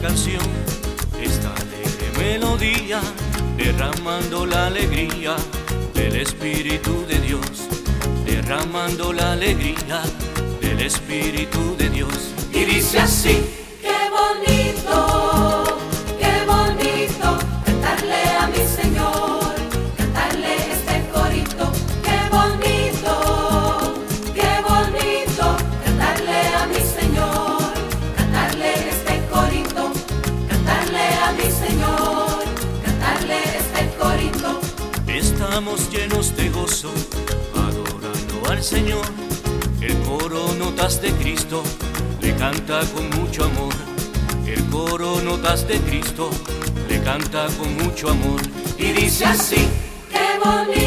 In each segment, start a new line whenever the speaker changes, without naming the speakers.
canción, esta alegre melodía, derramando la alegría del Espíritu de Dios, derramando la alegría del Espíritu de Dios.
Y dice así,
Estamos llenos de gozo, adorando al Señor. El coro Notas de Cristo le canta con mucho amor. El coro Notas de Cristo le canta con mucho amor.
Y dice así, qué bonito,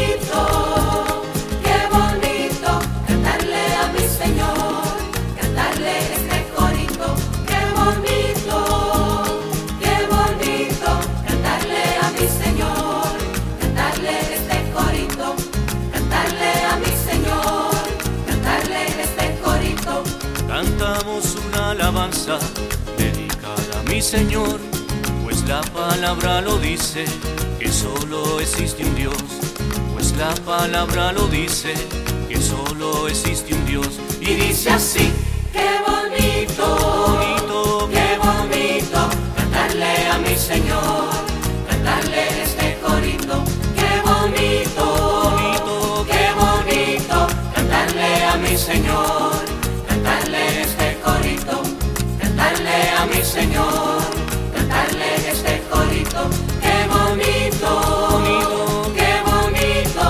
Cantamos una alabanza dedicada a mi Señor, pues la palabra lo dice, que solo existe un Dios, pues la palabra lo dice, que solo existe un Dios.
Y dice así, a mi Señor, cantarle este corito, qué bonito,
bonito,
qué bonito,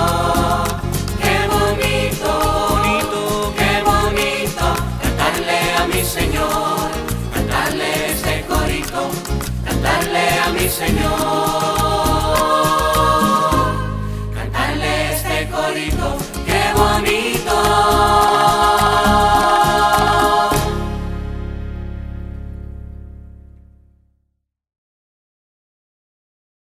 qué bonito, bonito, qué bonito, cantarle a mi Señor, cantarle este corito, cantarle a mi Señor, cantarle este corito.